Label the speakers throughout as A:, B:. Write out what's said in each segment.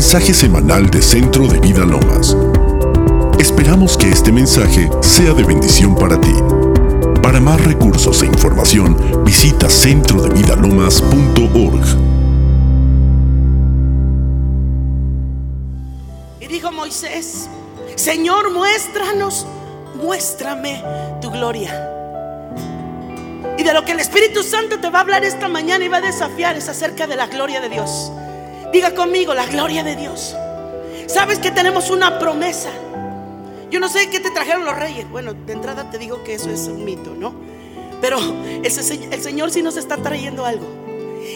A: mensaje semanal de Centro de Vida Lomas. Esperamos que este mensaje sea de bendición para ti. Para más recursos e información, visita centrodevidalomas.org.
B: Y dijo Moisés, Señor, muéstranos, muéstrame tu gloria. Y de lo que el Espíritu Santo te va a hablar esta mañana y va a desafiar es acerca de la gloria de Dios. Diga conmigo, la gloria de Dios. Sabes que tenemos una promesa. Yo no sé qué te trajeron los reyes. Bueno, de entrada te digo que eso es un mito, ¿no? Pero el Señor sí nos está trayendo algo.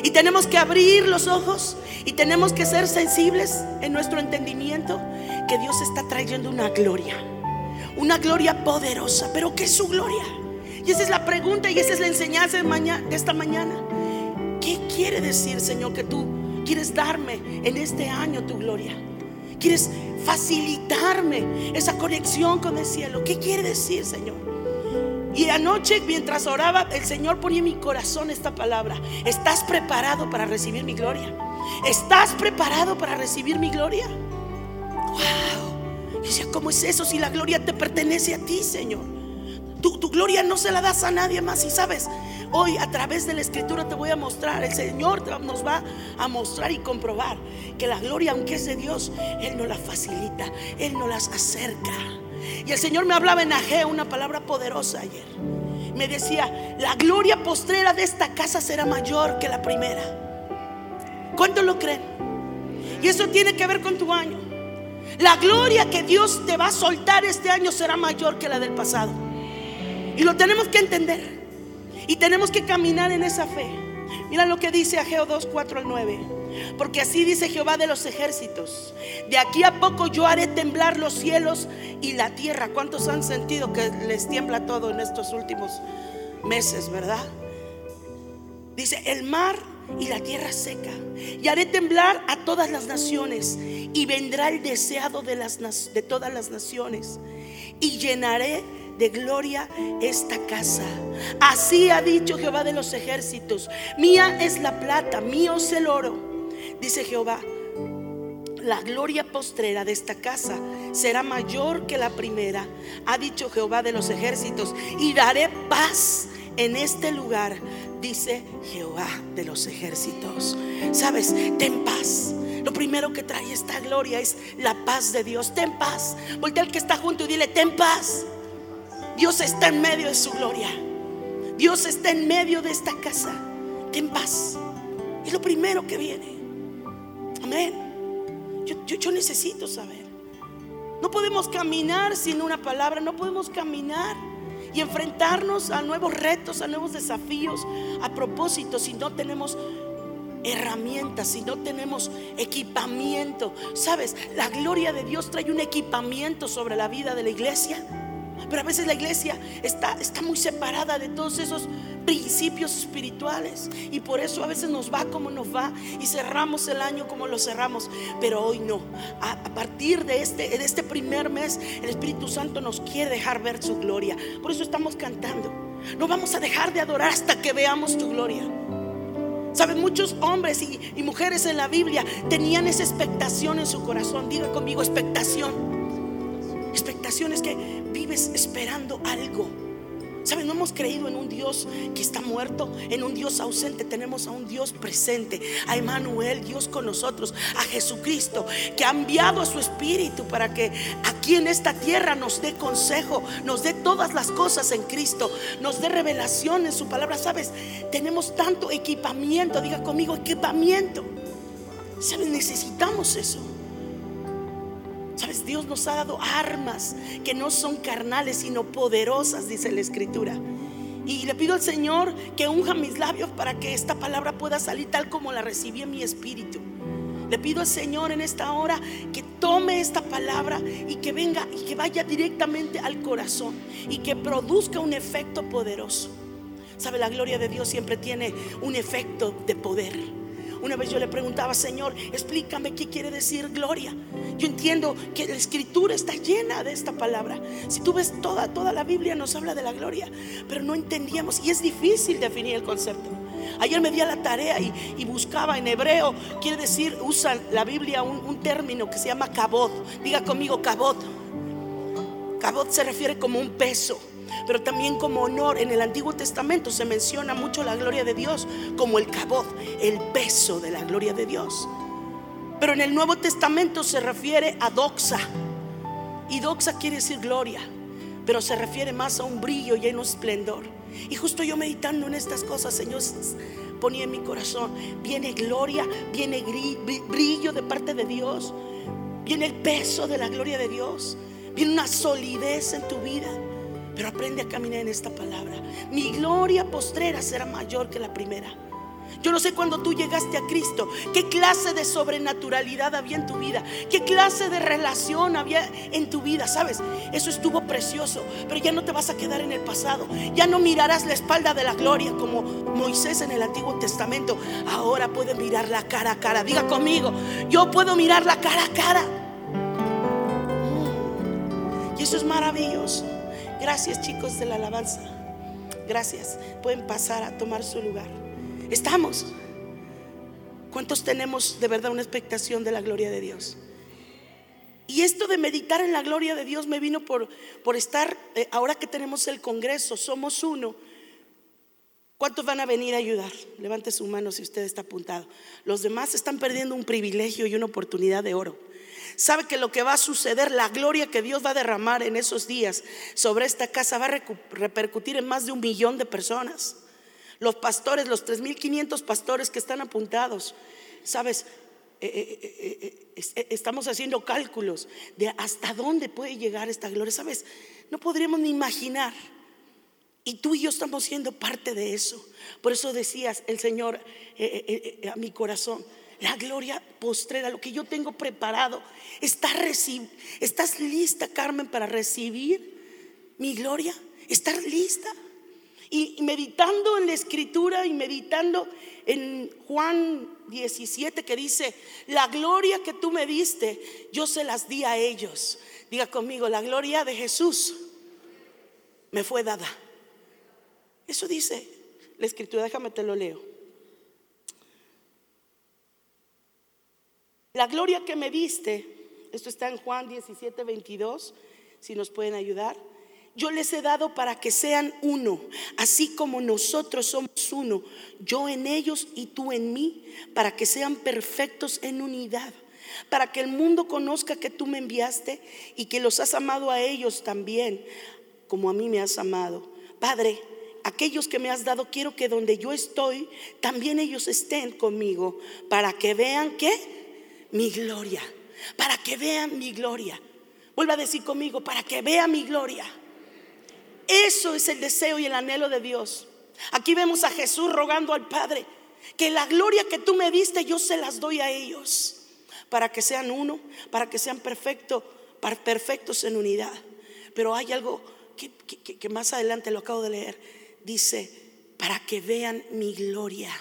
B: Y tenemos que abrir los ojos y tenemos que ser sensibles en nuestro entendimiento que Dios está trayendo una gloria. Una gloria poderosa. Pero ¿qué es su gloria? Y esa es la pregunta y esa es la enseñanza de, esta mañana. ¿Qué quiere decir, Señor, que tú quieres darme en este año tu gloria? ¿Quieres facilitarme esa conexión con el cielo? ¿Qué quiere decir, Señor? Y anoche mientras oraba, el Señor ponía en mi corazón esta palabra. ¿Estás preparado para recibir mi gloria? ¿Estás preparado para recibir mi gloria? Wow. Y decía, ¿cómo es eso si la gloria te pertenece a ti, Señor? Tu, gloria no se la das a nadie más. Y sabes, hoy a través de la escritura te voy a mostrar, el Señor nos va a mostrar y comprobar que la gloria, aunque es de Dios, Él no la facilita, Él no las acerca. Y el Señor me hablaba en Ageo una palabra poderosa ayer. Me decía, la gloria postrera de esta casa será mayor que la primera. ¿Cuánto lo creen? Y eso tiene que ver con tu año. La gloria que Dios te va a soltar este año será mayor que la del pasado. Y lo tenemos que entender. Y tenemos que caminar en esa fe. Mira lo que dice Ageo 2, 4 al 9. Porque así dice Jehová de los ejércitos. De aquí a poco yo haré temblar los cielos y la tierra. ¿Cuántos han sentido que les tiembla todo en estos últimos meses, verdad? Dice, el mar y la tierra seca. Y haré temblar a todas las naciones. Y vendrá el deseado de, de todas las naciones. Y llenaré de gloria esta casa. Así ha dicho Jehová de los ejércitos. Mía es la plata, mío es el oro. Dice Jehová, la gloria postrera de esta casa será mayor que la primera. Ha dicho Jehová de los ejércitos. Y daré paz en este lugar, dice Jehová de los ejércitos. Sabes, ten paz. Lo primero que trae esta gloria es la paz de Dios. Ten paz. Voltea al que está junto y dile, ten paz. Dios está en medio de su gloria. Dios está en medio de esta casa. Ten paz. Es lo primero que viene. Amén. Yo, necesito saber. No podemos caminar sin una palabra. No podemos caminar y enfrentarnos a nuevos retos, a nuevos desafíos, a propósito, si no tenemos herramientas, si no tenemos equipamiento. ¿Sabes? La gloria de Dios trae un equipamiento sobre la vida de la iglesia pero a veces la iglesia está, está muy separada de todos esos principios espirituales. Y por eso a veces nos va como nos va y cerramos el año como lo cerramos. Pero hoy no. A, partir de este, de este primer mes, el Espíritu Santo nos quiere dejar ver su gloria. Por eso estamos cantando. No vamos a dejar de adorar hasta que veamos tu gloria. Saben, muchos hombres y, y mujeres en la Biblia tenían esa expectación en su corazón. Diga conmigo, expectación. Expectación es que vives esperando algo. ¿Sabes? No hemos creído en un Dios que está muerto, en un Dios ausente. Tenemos a un Dios presente, a Emmanuel, Dios con nosotros, a Jesucristo, que ha enviado a su Espíritu para que aquí en esta tierra nos dé consejo, nos dé todas las cosas en Cristo, nos dé revelación en su palabra. ¿Sabes? Tenemos tanto equipamiento, diga conmigo, equipamiento. ¿Sabes? Necesitamos eso. Sabes, Dios nos ha dado armas que no son carnales, sino poderosas, dice la Escritura. Y le pido al Señor que unja mis labios para que esta palabra pueda salir tal como la recibí en mi espíritu. Le pido al Señor en esta hora que tome esta palabra y que venga y que vaya directamente al corazón y que produzca un efecto poderoso. Sabe, la gloria de Dios siempre tiene un efecto de poder. Una vez yo le preguntaba, Señor, explícame qué quiere decir gloria. Yo entiendo que la escritura está llena de esta palabra. Si tú ves toda, toda la Biblia nos habla de la gloria, pero no entendíamos y es difícil definir el concepto. Ayer me di a la tarea y, buscaba en hebreo, quiere decir, usa la Biblia un, término que se llama cabot. Diga conmigo cabot. Cabot se refiere como un peso pero también como honor. En el Antiguo Testamento se menciona mucho la gloria de Dios como el cabot, el peso de la gloria de Dios. Pero en el Nuevo Testamento se refiere a doxa. Y doxa quiere decir gloria, pero se refiere más a un brillo y a un esplendor. Y justo yo meditando en estas cosas, Señor, ponía en mi corazón, viene gloria, viene brillo de parte de Dios, viene el peso de la gloria de Dios, viene una solidez en tu vida. Pero aprende a caminar en esta palabra. Mi gloria postrera será mayor que la primera. Yo no sé cuando tú llegaste a Cristo, qué clase de sobrenaturalidad había en tu vida, qué clase de relación había en tu vida, ¿sabes? Eso estuvo precioso, pero ya no te vas a quedar en el pasado. Ya no mirarás la espalda de la gloria como Moisés en el Antiguo Testamento. Ahora puedes mirar la cara a cara. Diga conmigo, yo puedo mirar la cara a cara. Y eso es maravilloso. Gracias chicos de la alabanza. Gracias. Pueden pasar a tomar su lugar. Estamos. ¿Cuántos tenemos de verdad una expectación de la gloria de Dios? Y esto de meditar en la gloria de Dios me vino por, por estar, eh, ahora que tenemos el Congreso, somos uno. ¿Cuántos van a venir a ayudar? Levante su mano si usted está apuntado. Los demás están perdiendo un privilegio y una oportunidad de oro. Sabe que lo que va a suceder, la gloria que Dios va a derramar en esos días sobre esta casa va a repercutir en más de un millón de personas. Los pastores, los 3.500 pastores que están apuntados, ¿sabes? Eh, eh, eh, estamos haciendo cálculos de hasta dónde puede llegar esta gloria. ¿Sabes? No podríamos ni imaginar. Y tú y yo estamos siendo parte de eso. Por eso decías el Señor a mi corazón, la gloria postrera, lo que yo tengo preparado. ¿Estás lista, Carmen, para recibir mi gloria? ¿Estás lista? Y meditando en la escritura y meditando en Juan 17 que dice, la gloria que tú me diste, yo se las di a ellos. Diga conmigo, la gloria de Jesús me fue dada. Eso dice la escritura, déjame te lo leo. La gloria que me diste, esto está en Juan 17, 22, si nos pueden ayudar yo les he dado para que sean uno, así como nosotros somos uno, yo en ellos y tú en mí, para que sean perfectos en unidad, para que el mundo conozca que tú me enviaste y que los has amado a ellos también, como a mí me has amado. Padre, aquellos que me has dado, quiero que donde yo estoy, también ellos estén conmigo, para que vean que mi gloria, para que vean mi gloria. Vuelva a decir conmigo, para que vean mi gloria. Eso es el deseo y el anhelo de Dios. Aquí vemos a Jesús rogando al Padre que la gloria que tú me diste yo se las doy a ellos para que sean uno, para que sean perfectos, perfectos en unidad. Pero hay algo que, que más adelante lo acabo de leer. Dice, para que vean mi gloria.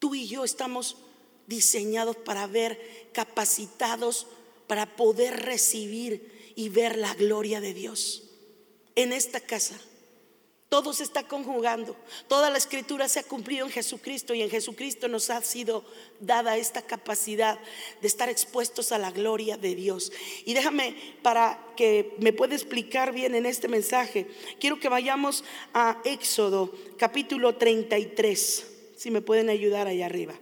B: Tú y yo estamos diseñados para ver, capacitados para poder recibir y ver la gloria de Dios en esta casa. Todo se está conjugando. Toda la escritura se ha cumplido en Jesucristo y en Jesucristo nos ha sido dada esta capacidad de estar expuestos a la gloria de Dios. Y déjame para que me pueda explicar bien en este mensaje, quiero que vayamos a Éxodo capítulo 33. Si me pueden ayudar allá arriba.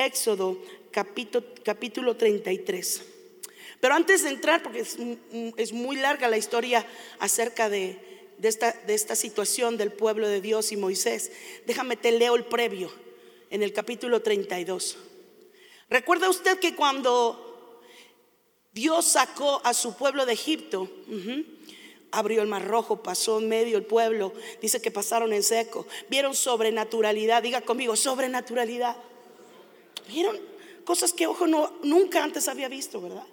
B: Éxodo capítulo, capítulo 33. Pero antes de entrar, porque es, muy larga la historia acerca de, esta, de esta situación del pueblo de Dios y Moisés, déjame te leo el previo en el capítulo 32. ¿Recuerda usted que cuando Dios sacó a su pueblo de Egipto, abrió el mar rojo, pasó en medio el pueblo, dice que pasaron en seco, vieron sobrenaturalidad, diga conmigo, sobrenaturalidad. Vieron cosas que ojo no, nunca antes había visto, ¿verdad?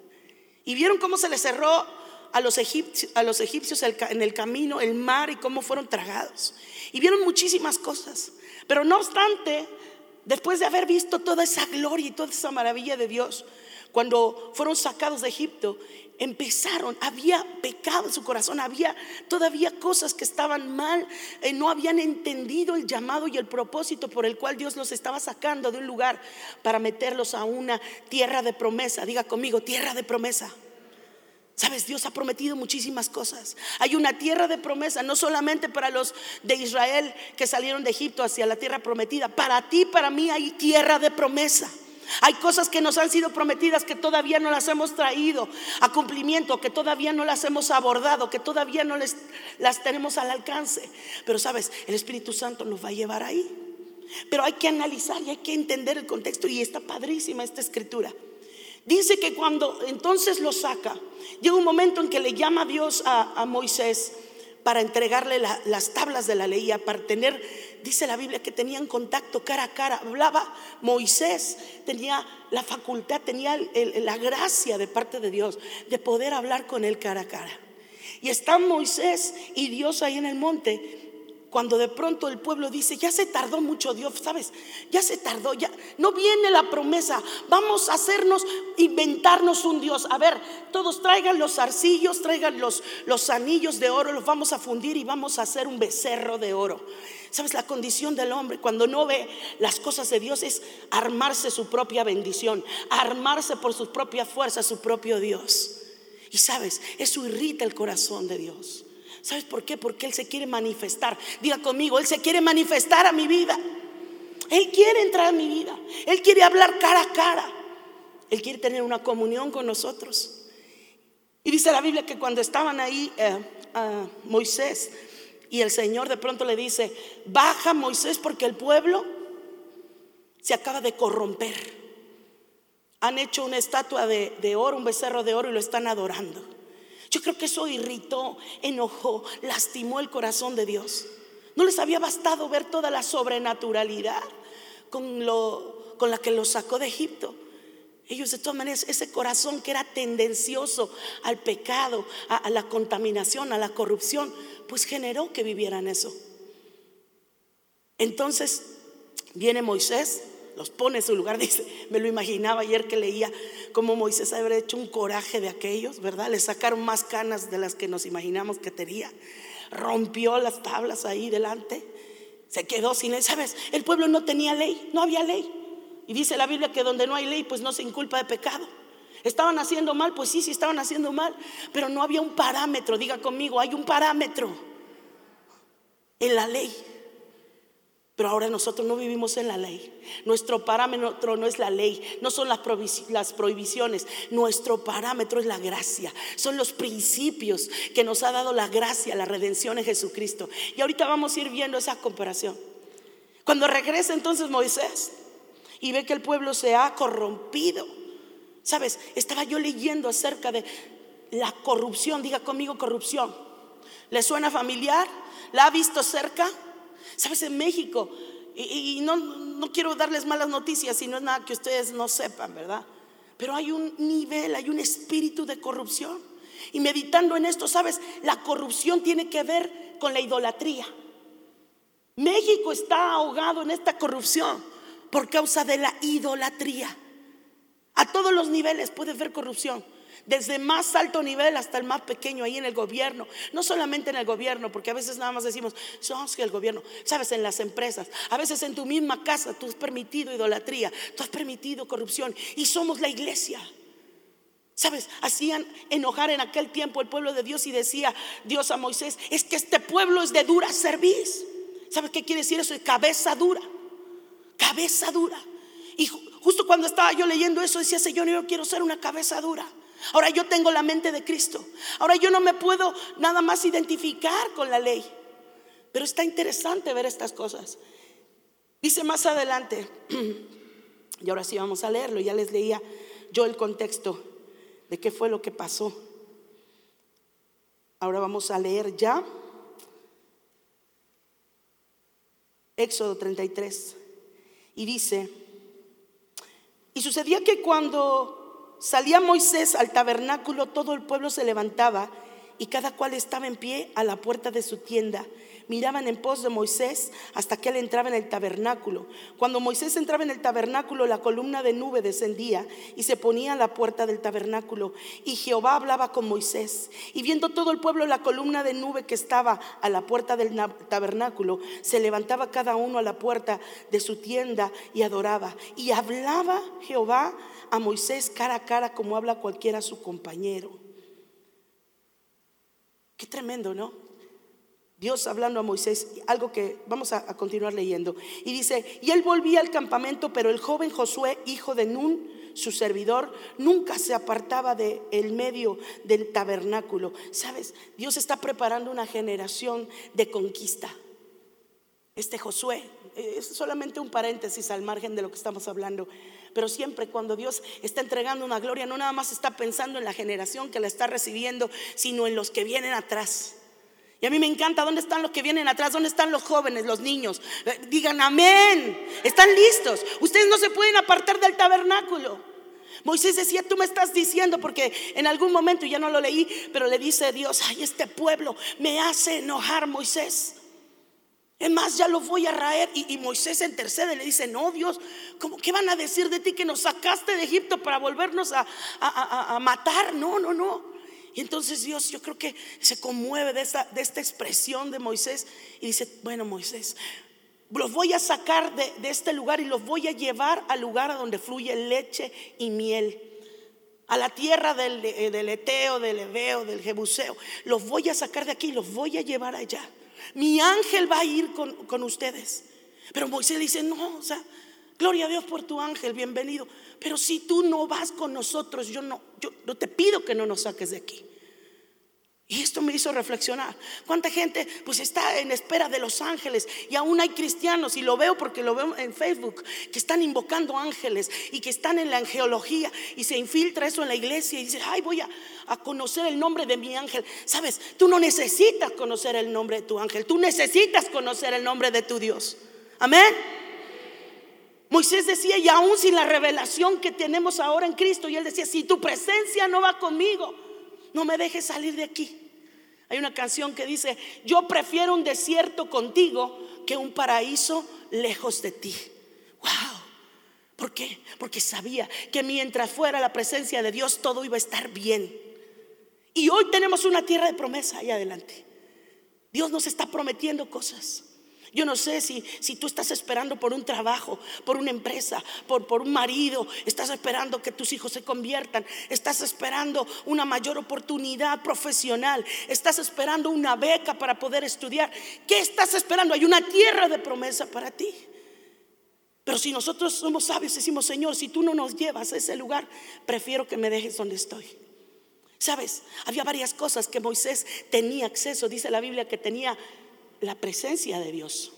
B: Y vieron cómo se les cerró a los, egipcios, a los egipcios en el camino el mar y cómo fueron tragados. Y vieron muchísimas cosas. Pero no obstante, después de haber visto toda esa gloria y toda esa maravilla de Dios, cuando fueron sacados de Egipto, empezaron, había pecado en su corazón, había todavía cosas que estaban mal, eh, no habían entendido el llamado y el propósito por el cual Dios los estaba sacando de un lugar para meterlos a una tierra de promesa. Diga conmigo, tierra de promesa. Sabes, Dios ha prometido muchísimas cosas. Hay una tierra de promesa, no solamente para los de Israel que salieron de Egipto hacia la tierra prometida. Para ti, para mí hay tierra de promesa. Hay cosas que nos han sido prometidas que todavía no las hemos traído a cumplimiento, que todavía no las hemos abordado, que todavía no les, las tenemos al alcance. Pero sabes, el Espíritu Santo nos va a llevar ahí. Pero hay que analizar y hay que entender el contexto. Y está padrísima esta escritura. Dice que cuando entonces lo saca, llega un momento en que le llama a Dios a, Moisés para entregarle las tablas de la ley, para tener, dice la Biblia, que tenían contacto cara a cara. Hablaba Moisés, tenía la facultad, tenía la gracia de parte de Dios de poder hablar con él cara a cara. Y está Moisés y Dios ahí en el monte cuando de pronto el pueblo dice, ya se tardó mucho Dios, ¿sabes? Ya se tardó, ya no viene la promesa. Vamos a hacernos, inventarnos un Dios. A ver, todos traigan los arcillos, traigan los, los anillos de oro, los vamos a fundir y vamos a hacer un becerro de oro. ¿Sabes? La condición del hombre cuando no ve las cosas de Dios es armarse su propia bendición, armarse por sus propias fuerzas, su propio Dios. Y sabes, eso irrita el corazón de Dios. ¿Sabes por qué? Porque Él se quiere manifestar. Diga conmigo, Él se quiere manifestar a mi vida. Él quiere entrar a mi vida. Él quiere hablar cara a cara. Él quiere tener una comunión con nosotros. Y dice la Biblia que cuando estaban ahí eh, Moisés y el Señor de pronto le dice, baja Moisés porque el pueblo se acaba de corromper. Han hecho una estatua de oro, un becerro de oro y lo están adorando. Yo creo que eso irritó, enojó, lastimó el corazón de Dios. No les había bastado ver toda la sobrenaturalidad con, lo, con la que los sacó de Egipto. Ellos de todas maneras, ese corazón que era tendencioso al pecado, a la contaminación, a la corrupción, pues generó que vivieran eso. Entonces viene Moisés los pone en su lugar. Dice, me lo imaginaba ayer que leía cómo Moisés habría hecho un coraje de aquellos, ¿verdad? Le sacaron más canas de las que nos imaginamos que tenía. Rompió las tablas ahí delante. Se quedó sin ley. ¿Sabes? El pueblo no tenía ley, no había ley. Y dice la Biblia que donde no hay ley, pues no se inculpa de pecado. ¿Estaban haciendo mal? Pues sí, sí estaban haciendo mal. Pero no había un parámetro. Diga conmigo, hay un parámetro en la ley. Pero ahora nosotros no vivimos en la ley. Nuestro parámetro no es la ley, no son las, prohibiciones. Nuestro parámetro es la gracia. Son los principios que nos ha dado la gracia, la redención en Jesucristo. Y ahorita vamos a ir viendo esa comparación. Cuando regresa entonces Moisés y ve que el pueblo se ha corrompido. Sabes, estaba yo leyendo acerca de la corrupción. Diga conmigo corrupción. ¿Le suena familiar? ¿La ha visto cerca? Sabes, en México, y, no, no quiero darles malas noticias, si no es nada que ustedes no sepan, ¿verdad? Pero hay un nivel, hay un espíritu de corrupción. Y meditando en esto, sabes, la corrupción tiene que ver con la idolatría. México está ahogado en esta corrupción por causa de la idolatría. A todos los niveles puedes ver corrupción desde más alto nivel hasta el más pequeño ahí en el gobierno. No solamente en el gobierno, porque a veces nada más decimos, somos que el gobierno, sabes, en las empresas, a veces en tu misma casa tú has permitido idolatría, tú has permitido corrupción y somos la iglesia. ¿Sabes? Hacían enojar en aquel tiempo el pueblo de Dios y decía Dios a Moisés, es que este pueblo es de dura serviz. ¿Sabes qué quiere decir eso? Cabeza dura. Cabeza dura. Y justo cuando estaba yo leyendo eso decía, Señor, yo quiero ser una cabeza dura. Ahora yo tengo la mente de Cristo. Ahora yo no me puedo nada más identificar con la ley. Pero está interesante ver estas cosas. Dice más adelante, y ahora sí vamos a leerlo, ya les leía yo el contexto de qué fue lo que pasó. Ahora vamos a leer ya Éxodo 33. Y dice, y sucedía que cuando salía Moisés al tabernáculo, todo el pueblo se levantaba y cada cual estaba en pie a la puerta de su tienda. Miraban en pos de Moisés hasta que él entraba en el tabernáculo. Cuando Moisés entraba en el tabernáculo, la columna de nube descendía y se ponía a la puerta del tabernáculo. Y Jehová hablaba con Moisés. Y viendo todo el pueblo la columna de nube que estaba a la puerta del tabernáculo, se levantaba cada uno a la puerta de su tienda y adoraba. Y hablaba Jehová a Moisés cara a cara como habla cualquiera a su compañero. Qué tremendo, ¿no? Dios hablando a Moisés, algo que vamos a, continuar leyendo. Y dice, y él volvía al campamento, pero el joven Josué, hijo de Nun, su servidor, nunca se apartaba del el medio del tabernáculo. Sabes, Dios está preparando una generación de conquista. Este Josué, es solamente un paréntesis al margen de lo que estamos hablando. Pero siempre cuando Dios está entregando una gloria, no nada más está pensando en la generación que la está recibiendo, sino en los que vienen atrás. Y a mí me encanta, ¿dónde están los que vienen atrás? ¿Dónde están los jóvenes, los niños? Eh, digan amén. Están listos. Ustedes no se pueden apartar del tabernáculo. Moisés decía, tú me estás diciendo, porque en algún momento, ya no lo leí, pero le dice Dios, ay, este pueblo me hace enojar, Moisés. Es más, ya lo voy a raer. Y, Moisés intercede, le dice, no, Dios, ¿cómo, ¿qué van a decir de ti que nos sacaste de Egipto para volvernos a, a, matar? No, no, no. Y entonces Dios, yo creo que se conmueve de esta, de esta expresión de Moisés y dice, bueno, Moisés, los voy a sacar de, este lugar y los voy a llevar al lugar donde fluye leche y miel a la tierra del, del Eteo, del Ebeo, del Jebuseo. Los voy a sacar de aquí y los voy a llevar allá. Mi ángel va a ir con, ustedes. Pero Moisés dice, no, o sea, gloria a Dios por tu ángel, bienvenido. Pero si tú no vas con nosotros, yo no, yo no te pido que no nos saques de aquí. Y esto me hizo reflexionar. ¿Cuánta gente pues está en espera de los ángeles? Y aún hay cristianos, y lo veo porque lo veo en Facebook, que están invocando ángeles y que están en la angeología y se infiltra eso en la iglesia y dice, ay, voy a, a conocer el nombre de mi ángel. Sabes, tú no necesitas conocer el nombre de tu ángel, tú necesitas conocer el nombre de tu Dios. Amén. Moisés decía, y aún sin la revelación que tenemos ahora en Cristo, y él decía, si tu presencia no va conmigo, no me dejes salir de aquí. Hay una canción que dice, yo prefiero un desierto contigo que un paraíso lejos de ti. Wow. ¿Por qué? Porque sabía que mientras fuera la presencia de Dios todo iba a estar bien. Y hoy tenemos una tierra de promesa ahí adelante. Dios nos está prometiendo cosas. Yo no sé si, si tú estás esperando por un trabajo, por una empresa, por, por un marido, estás esperando que tus hijos se conviertan, estás esperando una mayor oportunidad profesional, estás esperando una beca para poder estudiar. ¿Qué estás esperando? Hay una tierra de promesa para ti. Pero si nosotros somos sabios, decimos, Señor, si tú no nos llevas a ese lugar, prefiero que me dejes donde estoy. Sabes, había varias cosas que Moisés tenía acceso. Dice la Biblia que tenía la presencia de Dios.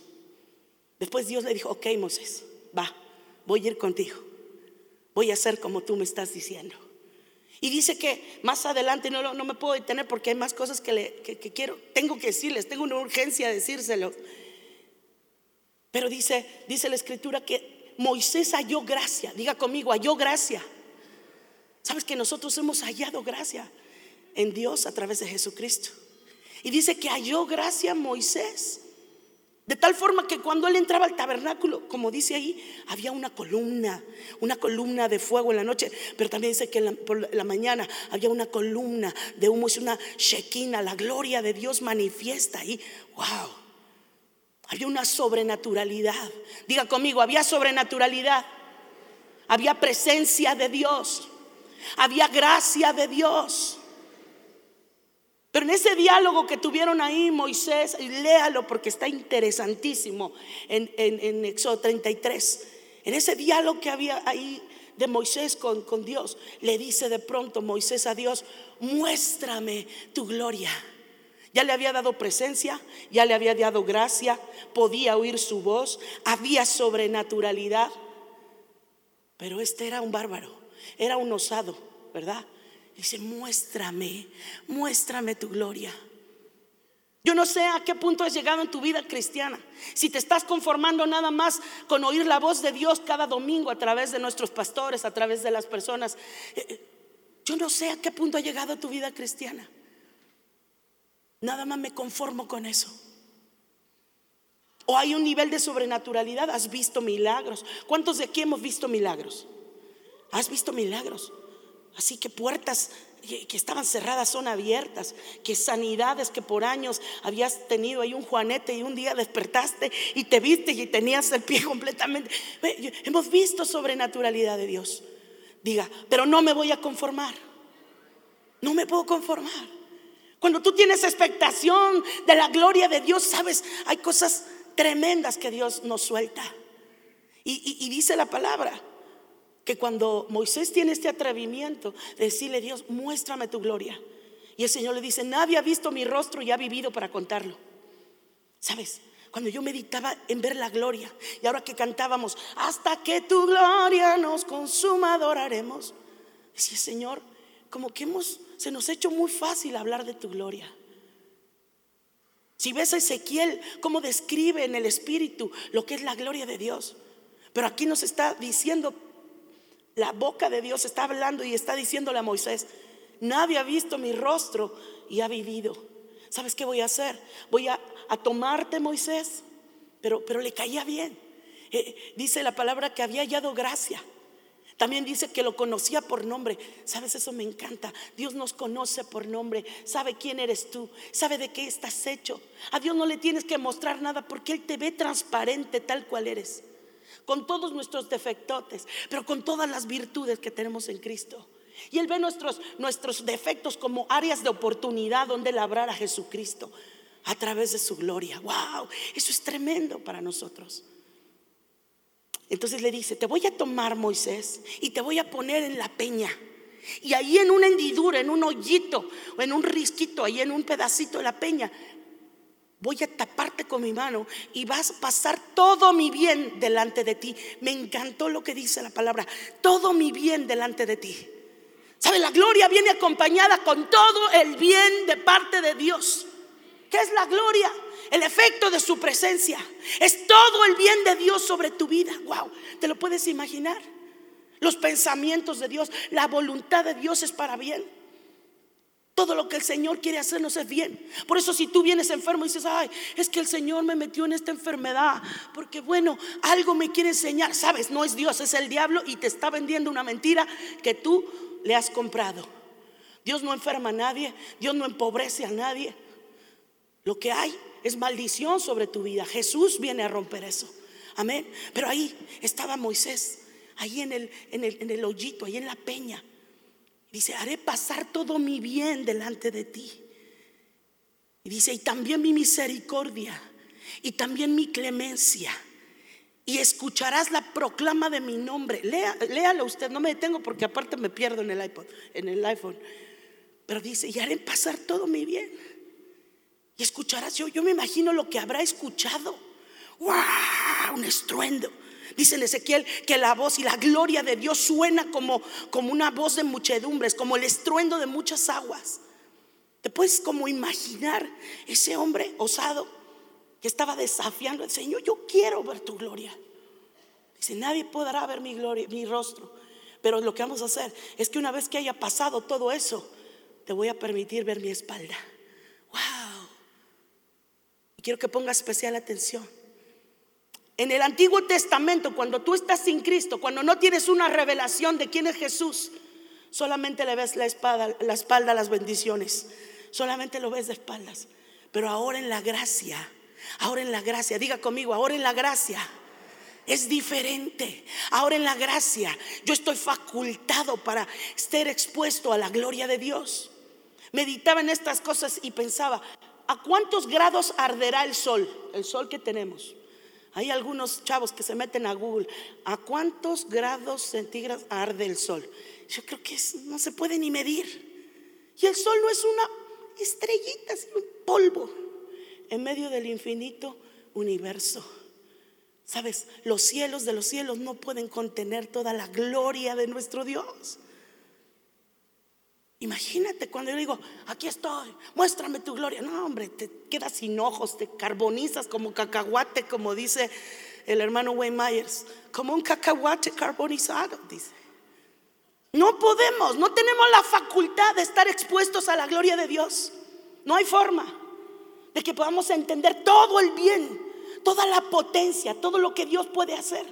B: Después Dios le dijo, ok Moisés, va, voy a ir contigo. Voy a hacer como tú me estás diciendo. Y dice que más adelante no, no me puedo detener porque hay más cosas que, le, quiero, tengo que decirles, tengo una urgencia de decírselo. Pero dice, dice la escritura que Moisés halló gracia. Diga conmigo, halló gracia. Sabes que nosotros hemos hallado gracia en Dios a través de Jesucristo. Y dice que halló gracia Moisés. De tal forma que cuando él entraba al tabernáculo, como dice ahí, había una columna, una columna de fuego en la noche, pero también dice que por la mañana había una columna de humo, es una shequina, la gloria de Dios manifiesta ahí. ¡Wow! Había una sobrenaturalidad. Diga conmigo, había sobrenaturalidad. Había presencia de Dios. Había gracia de Dios. Pero en ese diálogo que tuvieron ahí Moisés, y léalo porque está interesantísimo en, en, Éxodo 33, en ese diálogo que había ahí de Moisés con, con Dios, le dice de pronto Moisés a Dios, muéstrame tu gloria. Ya le había dado presencia, ya le había dado gracia, podía oír su voz, había sobrenaturalidad. Pero este era un bárbaro, era un osado, ¿verdad? Dice, muéstrame, muéstrame tu gloria. Yo no sé a qué punto has llegado en tu vida cristiana. Si te estás conformando nada más con oír la voz de Dios cada domingo a través de nuestros pastores, a través de las personas. Eh, eh, yo no sé a qué punto ha llegado tu vida cristiana. Nada más me conformo con eso. O hay un nivel de sobrenaturalidad. Has visto milagros. ¿Cuántos de aquí hemos visto milagros? Has visto milagros. Así que puertas que estaban cerradas son abiertas, que sanidades que por años habías tenido ahí un juanete y un día despertaste y te viste y tenías el pie completamente. Hemos visto sobrenaturalidad de Dios. Diga, pero no me voy a conformar. No me puedo conformar. Cuando tú tienes expectación de la gloria de Dios, sabes, hay cosas tremendas que Dios nos suelta. Y, dice la palabra que cuando Moisés tiene este atrevimiento de decirle, Dios, muéstrame tu gloria. Y el Señor le dice, nadie ha visto mi rostro y ha vivido para contarlo. ¿Sabes? Cuando yo meditaba en ver la gloria y ahora que cantábamos, hasta que tu gloria nos consuma, adoraremos. Decía, Señor, como que hemos, se nos ha hecho muy fácil hablar de tu gloria. Si ves a Ezequiel, cómo describe en el Espíritu lo que es la gloria de Dios. Pero aquí nos está diciendo, la boca de Dios está hablando y está diciéndole a Moisés, nadie ha visto mi rostro y ha vivido. ¿Sabes qué voy a hacer? Voy a, tomarte, Moisés. Pero, pero le caía bien. Eh, dice la palabra que había hallado gracia. También dice que lo conocía por nombre. ¿Sabes? Eso me encanta. Dios nos conoce por nombre. Sabe quién eres tú. Sabe de qué estás hecho. A Dios no le tienes que mostrar nada porque Él te ve transparente tal cual eres. Con todos nuestros defectotes, pero con todas las virtudes que tenemos en Cristo. Y Él ve nuestros, nuestros defectos como áreas de oportunidad donde labrar a Jesucristo a través de su gloria. ¡Wow! Eso es tremendo para nosotros. Entonces le dice, te voy a tomar Moisés y te voy a poner en la peña. Y ahí en una hendidura, en un hoyito o en un risquito, ahí en un pedacito de la peña, voy a taparte con mi mano y vas a pasar todo mi bien delante de ti. Me encantó lo que dice la palabra, todo mi bien delante de ti. ¿Sabe? La gloria viene acompañada con todo el bien de parte de Dios. ¿Qué es la gloria? el efecto de su presencia. Es todo el bien de Dios sobre tu vida. Wow, ¿te lo puedes imaginar? Los pensamientos de Dios, la voluntad de Dios es para bien. Todo lo que el Señor quiere hacernos es bien. Por eso si tú vienes enfermo y dices, ay, es que el Señor me metió en esta enfermedad, porque bueno, algo me quiere enseñar. Sabes, no es Dios, es el diablo y te está vendiendo una mentira que tú le has comprado. Dios no enferma a nadie, Dios no empobrece a nadie. Lo que hay es maldición sobre tu vida. Jesús viene a romper eso. Amén. Pero ahí estaba Moisés, ahí en el, en el, en el hoyito, ahí en la peña. Dice, haré pasar todo mi bien delante de ti. Y dice, y también mi misericordia, y también mi clemencia. Y escucharás la proclama de mi nombre. Lea, léalo usted, no me detengo porque aparte me pierdo en el iPod, en el iPhone. Pero dice, y haré pasar todo mi bien. Y escucharás, yo, yo me imagino lo que habrá escuchado. ¡Wow! Un estruendo. Dice en Ezequiel que la voz y la gloria de Dios suena como, como una voz de muchedumbres, como el estruendo de muchas aguas. Te puedes como imaginar ese hombre osado que estaba desafiando al Señor. Yo quiero ver tu gloria. Dice, nadie podrá ver mi gloria, mi rostro. Pero lo que vamos a hacer es que una vez que haya pasado todo eso, te voy a permitir ver mi espalda. Wow quiero que ponga especial atención. En el Antiguo Testamento, cuando tú estás sin Cristo, cuando no tienes una revelación de quién es Jesús, solamente le ves la, espada, la espalda a las bendiciones. Solamente lo ves de espaldas. Pero ahora en la gracia, ahora en la gracia, diga conmigo, ahora en la gracia es diferente. Ahora en la gracia yo estoy facultado para estar expuesto a la gloria de Dios. Meditaba en estas cosas y pensaba, ¿A cuántos grados arderá el sol? El sol que tenemos. Hay algunos chavos que se meten a Google. ¿A cuántos grados centígrados arde el sol? Yo creo que no se puede ni medir. Y el sol no es una estrellita, es un polvo en medio del infinito universo. Sabes, los cielos de los cielos no pueden contener toda la gloria de nuestro Dios. Imagínate cuando yo digo, aquí estoy, muéstrame tu gloria. No, hombre, te quedas sin ojos, te carbonizas como cacahuate, como dice el hermano Wayne Myers, como un cacahuate carbonizado, dice. No podemos, no tenemos la facultad de estar expuestos a la gloria de Dios. No hay forma. de que podamos entender todo el bien, toda la potencia, todo lo que Dios puede hacer.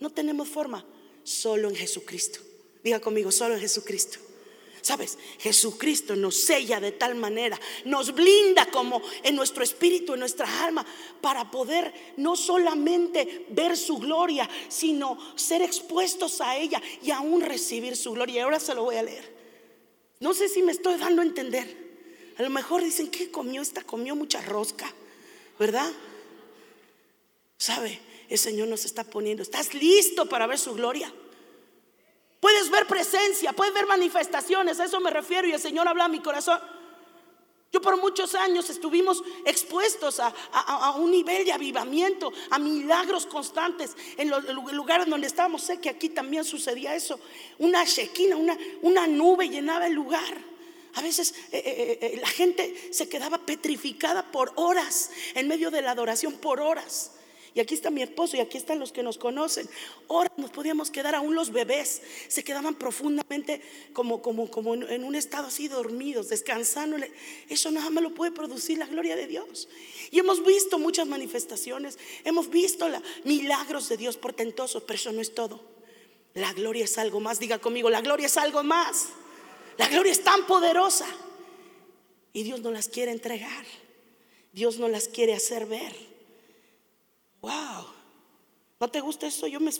B: No tenemos forma, solo en Jesucristo. Diga conmigo, solo en Jesucristo. Sabes, Jesucristo nos sella de tal manera, nos blinda como en nuestro espíritu, en nuestra alma, para poder no solamente ver su gloria, sino ser expuestos a ella y aún recibir su gloria. Y ahora se lo voy a leer. No sé si me estoy dando a entender. A lo mejor dicen, ¿qué comió? Esta comió mucha rosca, ¿verdad? ¿Sabe? El Señor nos está poniendo. ¿Estás listo para ver su gloria? Puedes ver presencia, puedes ver manifestaciones, a eso me refiero y el Señor habla a mi corazón. Yo por muchos años estuvimos expuestos a, un nivel de avivamiento, a milagros constantes en los lugares donde estábamos. Sé que aquí también sucedía eso. Una shequina, una, una nube llenaba el lugar. A veces eh, eh, eh, la gente se quedaba petrificada por horas en medio de la adoración, por horas. Y aquí está mi esposo y aquí están los que nos conocen. Horas nos podíamos quedar, aún los bebés se quedaban profundamente como, como, como en un estado así dormidos, descansando. Eso nada más lo puede producir la gloria de Dios. Y hemos visto muchas manifestaciones, hemos visto la, milagros de Dios portentosos, pero eso no es todo. La gloria es algo más, diga conmigo, la gloria es algo más. La gloria es tan poderosa. Y Dios no las quiere entregar. Dios no las quiere hacer ver. Wow. ¿No te gusta eso? Yo me,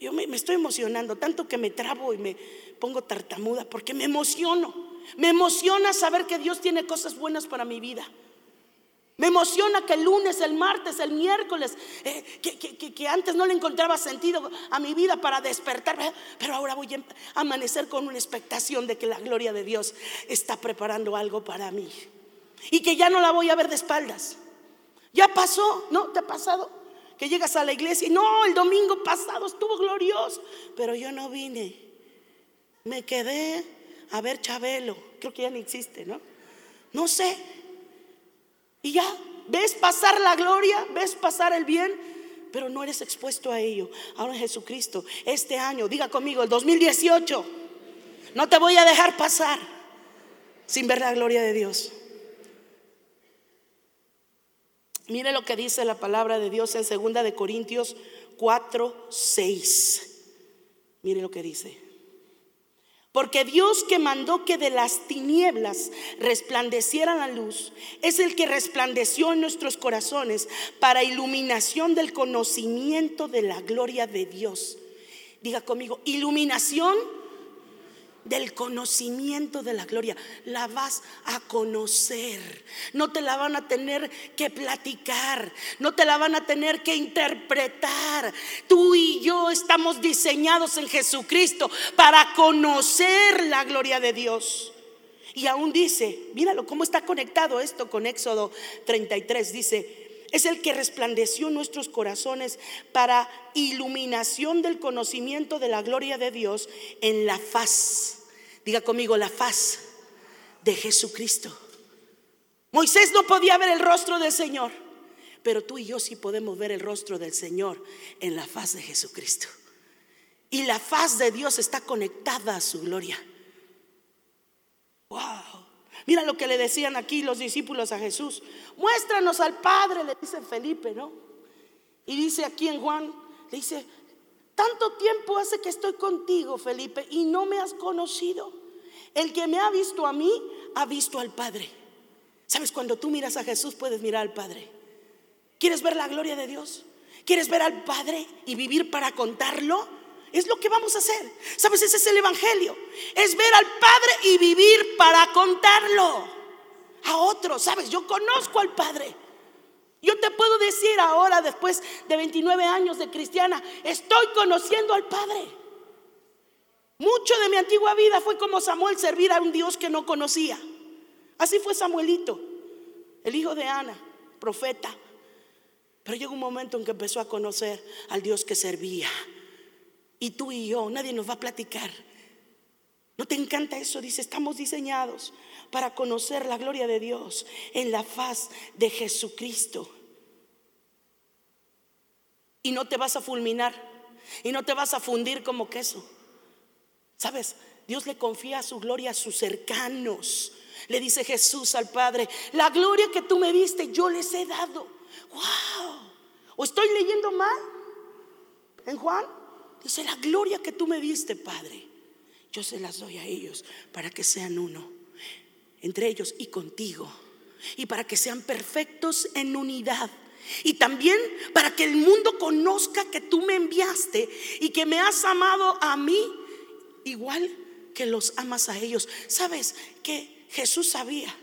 B: yo me, estoy emocionando, tanto que me trabo y me pongo tartamuda porque me emociono. Me emociona saber que Dios tiene cosas buenas para mi vida. Me emociona que el lunes, el martes, el miércoles, eh, que, antes no le encontraba sentido a mi vida para despertar, pero ahora voy a amanecer con una expectación de que la gloria de Dios está preparando algo para mí. Y que ya no la voy a ver de espaldas. Ya pasó, ¿no? ¿Te ha pasado? Que llegas a la iglesia y no, el domingo pasado estuvo glorioso, pero yo no vine. Me quedé a ver Chabelo, creo que ya no existe, ¿no? No sé, y ya, ves pasar la gloria, ves pasar el bien, pero no eres expuesto a ello. Ahora Jesucristo, este año, diga conmigo, el 2018, no te voy a dejar pasar sin ver la gloria de Dios. Mire lo que dice la palabra de Dios en 2 de Corintios 4, 6. Mire lo que dice. Porque Dios que mandó que de las tinieblas resplandeciera la luz, es el que resplandeció en nuestros corazones para iluminación del conocimiento de la gloria de Dios. Diga conmigo, iluminación del conocimiento de la gloria. La vas a conocer. No te la van a tener que platicar. No te la van a tener que interpretar. Tú y yo estamos diseñados en Jesucristo para conocer la gloria de Dios. Y aún dice, míralo cómo está conectado esto con Éxodo 33. Dice, es el que resplandeció nuestros corazones para iluminación del conocimiento de la gloria de Dios en la faz. Diga conmigo, la faz de Jesucristo. Moisés no podía ver el rostro del Señor, pero tú y yo sí podemos ver el rostro del Señor en la faz de Jesucristo. Y la faz de Dios está conectada a su gloria. Wow. Mira lo que le decían aquí los discípulos a Jesús. Muéstranos al Padre, le dice Felipe, ¿no? Y dice aquí en Juan, le dice, tanto tiempo hace que estoy contigo, Felipe, y no me has conocido. El que me ha visto a mí, ha visto al Padre. ¿Sabes? Cuando tú miras a Jesús, puedes mirar al Padre. ¿Quieres ver la gloria de Dios? ¿Quieres ver al Padre y vivir para contarlo? Es lo que vamos a hacer. ¿Sabes? Ese es el Evangelio. Es ver al Padre y vivir para contarlo a otros. ¿Sabes? Yo conozco al Padre. Yo te puedo decir ahora, después de 29 años de cristiana, estoy conociendo al Padre. Mucho de mi antigua vida fue como Samuel servir a un Dios que no conocía. Así fue Samuelito, el hijo de Ana, profeta. Pero llegó un momento en que empezó a conocer al Dios que servía y tú y yo, nadie nos va a platicar. ¿No te encanta eso? Dice, estamos diseñados para conocer la gloria de Dios en la faz de Jesucristo. Y no te vas a fulminar y no te vas a fundir como queso. ¿Sabes? Dios le confía su gloria a sus cercanos. Le dice Jesús al Padre, la gloria que tú me diste, yo les he dado. ¡Wow! ¿O estoy leyendo mal? En Juan dice, la gloria que tú me diste, Padre, yo se las doy a ellos para que sean uno, entre ellos y contigo, y para que sean perfectos en unidad. Y también para que el mundo conozca que tú me enviaste y que me has amado a mí igual que los amas a ellos. ¿Sabes que Jesús sabía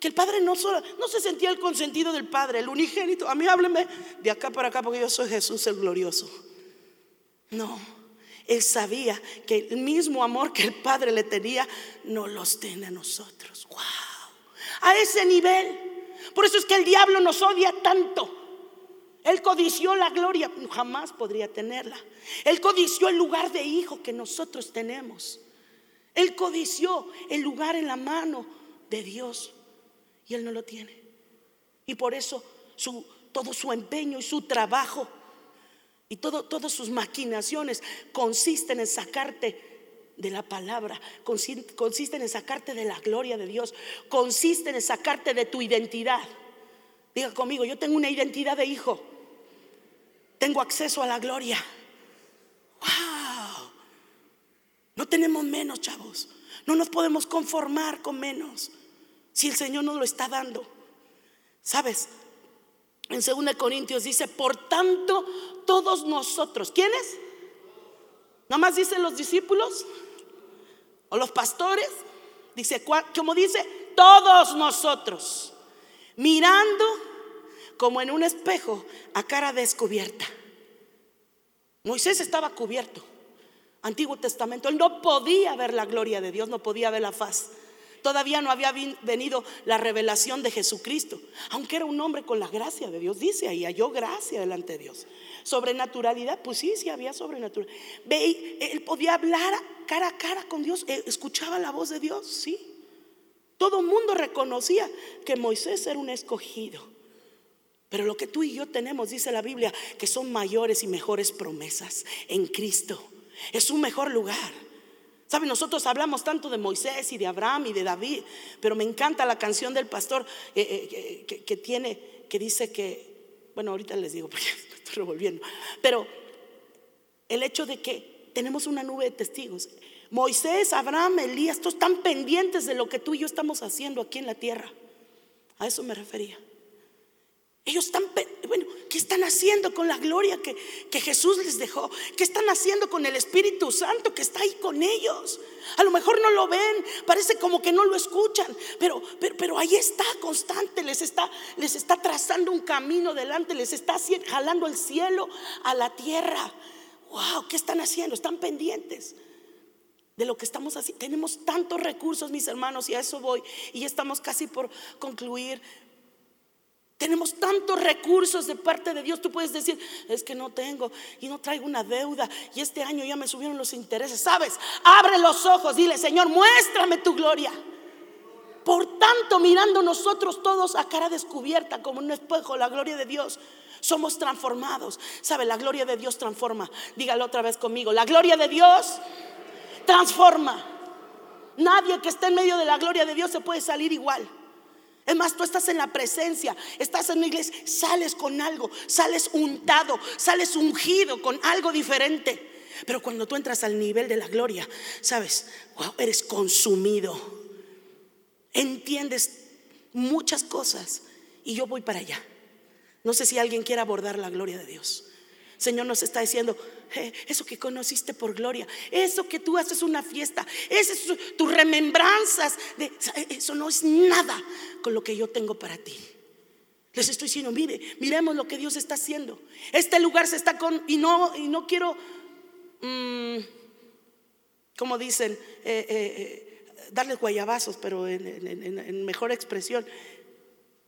B: que el Padre no solo no se sentía el consentido del Padre, el unigénito. A mí hábleme de acá para acá porque yo soy Jesús el glorioso. No, él sabía que el mismo amor que el Padre le tenía no los tiene a nosotros. Wow. A ese nivel. Por eso es que el diablo nos odia tanto. Él codició la gloria, jamás podría tenerla. Él codició el lugar de hijo que nosotros tenemos. Él codició el lugar en la mano de Dios y él no lo tiene. Y por eso su, todo su empeño y su trabajo y todo, todas sus maquinaciones consisten en sacarte de la palabra, consisten en sacarte de la gloria de Dios, consisten en sacarte de tu identidad. Diga conmigo, yo tengo una identidad de hijo, tengo acceso a la gloria. ¡Wow! No tenemos menos, chavos. No nos podemos conformar con menos si el Señor nos lo está dando. ¿Sabes? En 2 Corintios dice, por tanto, todos nosotros, ¿quiénes? Nada más dicen los discípulos o los pastores. Dice, como dice, todos nosotros, mirando como en un espejo a cara descubierta. Moisés estaba cubierto. Antiguo Testamento. Él no podía ver la gloria de Dios, no podía ver la faz. Todavía no había venido la revelación de Jesucristo, aunque era un hombre con la gracia de Dios, dice ahí, halló gracia delante de Dios. Sobrenaturalidad, pues sí, sí había sobrenatural. él podía hablar cara a cara con Dios, eh, escuchaba la voz de Dios, sí. Todo el mundo reconocía que Moisés era un escogido. Pero lo que tú y yo tenemos, dice la Biblia, que son mayores y mejores promesas en Cristo. Es un mejor lugar. ¿Saben? Nosotros hablamos tanto de Moisés y de Abraham y de David, pero me encanta la canción del pastor eh, eh, que, tiene, que dice que, bueno, ahorita les digo porque estoy revolviendo, pero el hecho de que tenemos una nube de testigos. Moisés, Abraham, Elías, todos están pendientes de lo que tú y yo estamos haciendo aquí en la tierra. A eso me refería. Ellos están, bueno, ¿qué están haciendo con la gloria que, Jesús les dejó? ¿Qué están haciendo con el Espíritu Santo que está ahí con ellos? A lo mejor no lo ven, parece como que no lo escuchan, pero, pero, ahí está constante, les está, les está trazando un camino delante, les está jalando el cielo a la tierra. Wow, ¿qué están haciendo? Están pendientes de lo que estamos haciendo. Tenemos tantos recursos, mis hermanos, y a eso voy. Y ya estamos casi por concluir. Tenemos tantos recursos de parte de Dios. Tú puedes decir, es que no tengo y no traigo una deuda y este año ya me subieron los intereses. ¿Sabes? Abre los ojos, dile, Señor, muéstrame tu gloria. Por tanto, mirando nosotros todos a cara descubierta como un espejo la gloria de Dios, somos transformados. ¿Sabe? La gloria de Dios transforma. Dígalo otra vez conmigo. La gloria de Dios transforma. Nadie que esté en medio de la gloria de Dios se puede salir igual. Es más, tú estás en la presencia, estás en la iglesia, sales con algo, sales untado, sales ungido con algo diferente. Pero cuando tú entras al nivel de la gloria, sabes, wow, eres consumido. Entiendes muchas cosas y yo voy para allá. No sé si alguien quiere abordar la gloria de Dios. Señor nos está diciendo, eh, eso que conociste por gloria, eso que tú haces una fiesta, esas tus remembranzas, de, eso no es nada con lo que yo tengo para ti. Les estoy diciendo, mire, miremos lo que Dios está haciendo. Este lugar se está con, y no, y no quiero, mm, como dicen, eh, eh, darles guayabazos, pero en mejor expresión,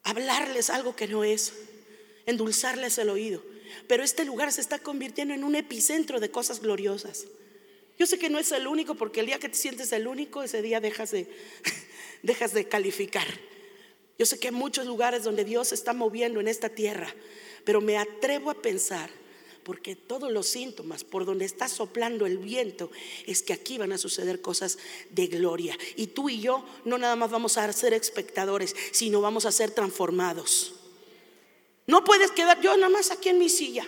B: hablarles algo que no es, endulzarles el oído. Pero este lugar se está convirtiendo en un epicentro de cosas gloriosas. Yo sé que no es el único, porque el día que te sientes el único, ese día dejas de, dejas de calificar. Yo sé que hay muchos lugares donde Dios se está moviendo en esta tierra, pero me atrevo a pensar, Porque todos los síntomas por donde está soplando el viento es que aquí van a suceder cosas de gloria. Y tú y yo no nada más vamos a ser espectadores, sino vamos a ser transformados. No puedes quedar yo nada más aquí en mi silla.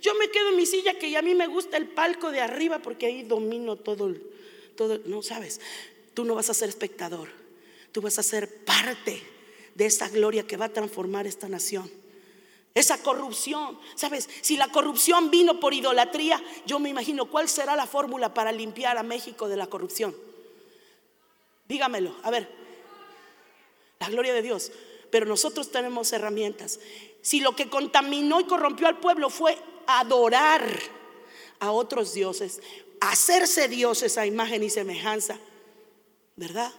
B: Yo me quedo en mi silla que a mí me gusta el palco de arriba porque ahí domino todo, todo, no sabes. Tú no vas a ser espectador, tú vas a ser parte de esa gloria que va a transformar esta nación. Esa corrupción, ¿sabes? Si la corrupción vino por idolatría, yo me imagino cuál será la fórmula para limpiar a México de la corrupción. Dígamelo, a ver. La gloria de Dios. Pero nosotros tenemos herramientas. Si lo que contaminó y corrompió al pueblo fue adorar a otros dioses, hacerse dioses a imagen y semejanza, ¿verdad?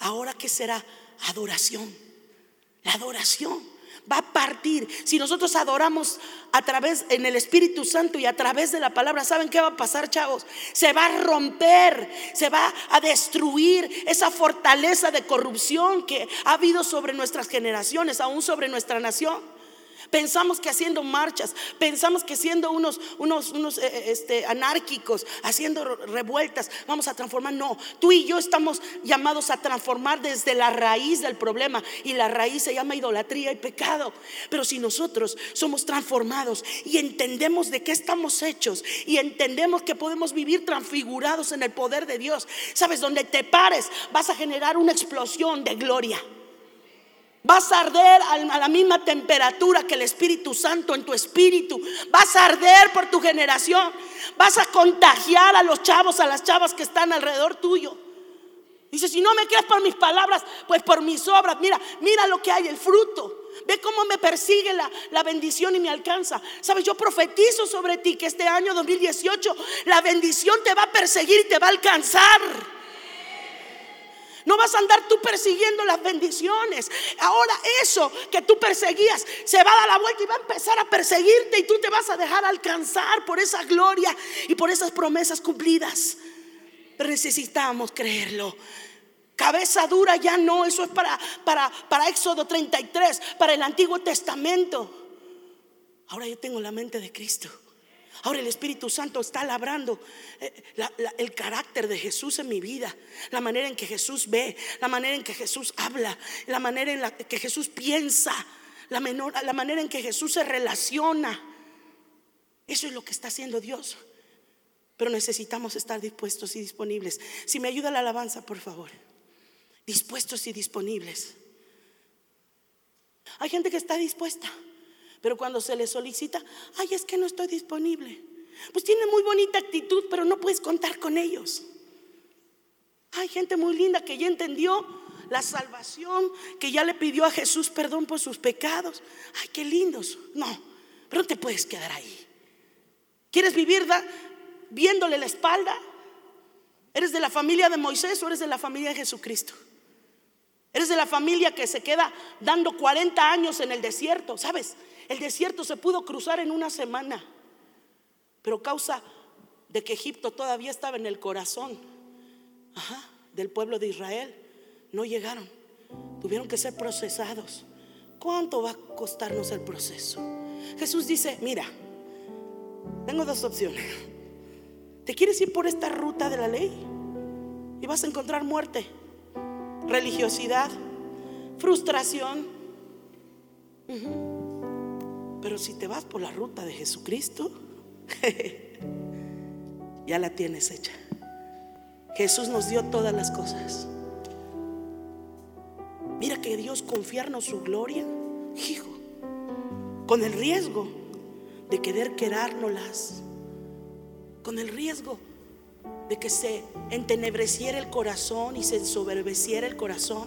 B: Ahora qué será adoración. La adoración va a partir. Si nosotros adoramos a través en el Espíritu Santo y a través de la palabra, ¿saben qué va a pasar, chavos? Se va a romper, se va a destruir esa fortaleza de corrupción que ha habido sobre nuestras generaciones, aún sobre nuestra nación. Pensamos que haciendo marchas, pensamos que siendo unos, unos, unos eh, eh, este, anárquicos, haciendo revueltas, vamos a transformar. No, tú y yo estamos llamados a transformar desde la raíz del problema. Y la raíz se llama idolatría y pecado. Pero si nosotros somos transformados y entendemos de qué estamos hechos y entendemos que podemos vivir transfigurados en el poder de Dios, sabes, donde te pares vas a generar una explosión de gloria. Vas a arder a la misma temperatura que el Espíritu Santo en tu espíritu. Vas a arder por tu generación. Vas a contagiar a los chavos, a las chavas que están alrededor tuyo. Dice, si no me crees por mis palabras, pues por mis obras. Mira, mira lo que hay, el fruto. Ve cómo me persigue la, la, bendición y me alcanza. Sabes, yo profetizo sobre ti que este año 2018 la bendición te va a perseguir y te va a alcanzar. No vas a andar tú persiguiendo las bendiciones. Ahora eso que tú perseguías se va a dar la vuelta y va a empezar a perseguirte y tú te vas a dejar alcanzar por esa gloria y por esas promesas cumplidas. Pero necesitamos creerlo. Cabeza dura ya no, eso es para, para, para Éxodo 33, para el Antiguo Testamento. Ahora yo tengo la mente de Cristo. Ahora el Espíritu Santo está labrando eh, el carácter de Jesús en mi vida, la manera en que Jesús ve, la manera en que Jesús habla, la manera en la que Jesús piensa, la, la manera en que Jesús se relaciona. Eso es lo que está haciendo Dios. Pero necesitamos estar dispuestos y disponibles. Si me ayuda la alabanza, por favor. Dispuestos y disponibles. Hay gente que está dispuesta. Pero cuando se le solicita, ay, es que no estoy disponible. Pues tiene muy bonita actitud, pero no puedes contar con ellos. Hay gente muy linda que ya entendió la salvación, que ya le pidió a Jesús perdón por sus pecados. Ay, qué lindos. No, pero no te puedes quedar ahí. ¿Quieres vivir viéndole la espalda? ¿Eres de la familia de Moisés o eres de la familia de Jesucristo? Eres de la familia que se queda dando 40 años en el desierto, ¿sabes? El desierto se pudo cruzar en una semana, pero causa de que Egipto todavía estaba en el corazón del pueblo de Israel, no llegaron. Tuvieron que ser procesados. ¿Cuánto va a costarnos el proceso? Jesús dice, mira, tengo dos opciones. ¿Te quieres ir por esta ruta de la ley? Y vas a encontrar muerte, religiosidad, frustración. Pero si te vas por la ruta de Jesucristo, ya la tienes hecha. Jesús nos dio todas las cosas. Mira que Dios confiarnos su gloria, hijo, con el riesgo de querer quedárnoslas, con el riesgo de que se entenebreciera el corazón y se ensoberbeciera el corazón.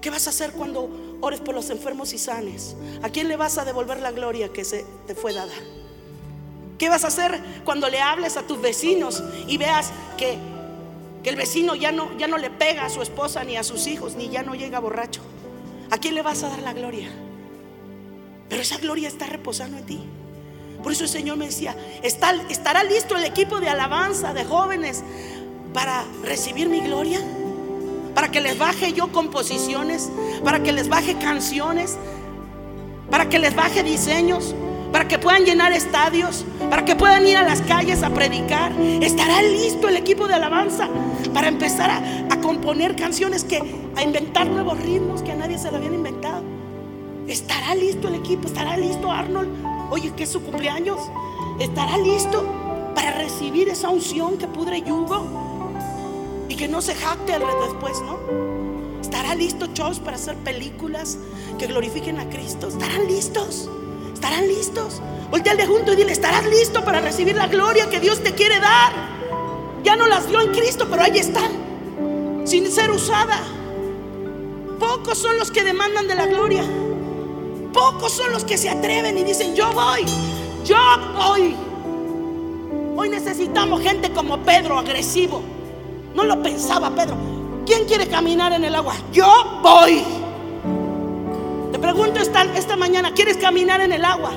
B: ¿Qué vas a hacer cuando ores por los enfermos y sanes. ¿A quién le vas a devolver la gloria que se te fue dada? ¿Qué vas a hacer cuando le hables a tus vecinos y veas que, que el vecino ya no, ya no le pega a su esposa ni a sus hijos, ni ya no llega borracho? ¿A quién le vas a dar la gloria? Pero esa gloria está reposando en ti. Por eso el Señor me decía, ¿estará listo el equipo de alabanza de jóvenes para recibir mi gloria? Para que les baje yo composiciones, para que les baje canciones, para que les baje diseños, para que puedan llenar estadios, para que puedan ir a las calles a predicar. Estará listo el equipo de alabanza para empezar a, componer canciones que a inventar nuevos ritmos que a nadie se lo habían inventado. Estará listo el equipo, estará listo Arnold. Oye, que es su cumpleaños. Estará listo para recibir esa unción que pudre yugo y que no se jacte después, ¿no? Estará listo Charles para hacer películas que glorifiquen a Cristo. Estarán listos. ¿Estarán listos? Voltea al de junto y dile, ¿estarás listo para recibir la gloria que Dios te quiere dar? Ya no las dio en Cristo, pero ahí están, sin ser usada. Pocos son los que demandan de la gloria. Pocos son los que se atreven y dicen, yo voy, yo voy. Hoy necesitamos gente como Pedro, agresivo. No lo pensaba Pedro. ¿Quién quiere caminar en el agua? Yo voy pregunto esta, esta mañana, ¿quieres caminar en el agua?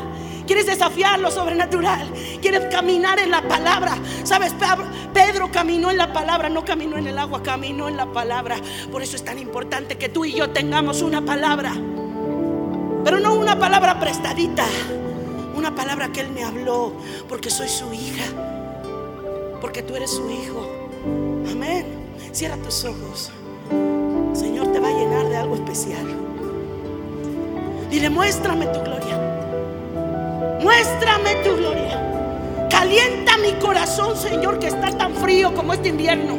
B: ¿Quieres desafiar lo sobrenatural? ¿Quieres caminar en la palabra? ¿Sabes? Pedro caminó en la palabra, no caminó en el agua, caminó en la palabra. Por eso es tan importante que tú y yo tengamos una palabra. Pero no una palabra prestadita. Una palabra que Él me habló. Porque soy su hija. Porque tú eres su hijo. Amén. Cierra tus ojos. Señor te va a llenar de algo especial. Dile, muéstrame tu gloria. Muéstrame tu gloria. Calienta mi corazón, Señor, que está tan frío como este invierno.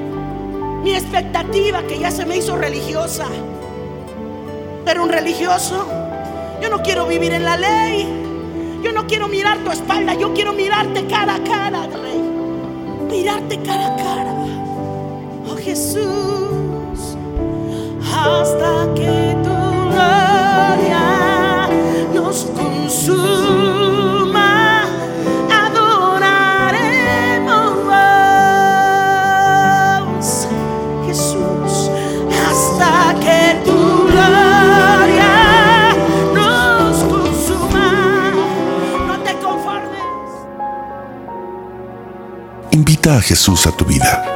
B: Mi expectativa que ya se me hizo religiosa. Pero un religioso, yo no quiero vivir en la ley. Yo no quiero mirar tu espalda, yo quiero mirarte cara a cara, Rey. Mirarte cara a cara. Jesús, hasta que tú consuma, adoraremos, Jesús, hasta que tu gloria nos consuma. No te conformes.
A: Invita a Jesús a tu vida.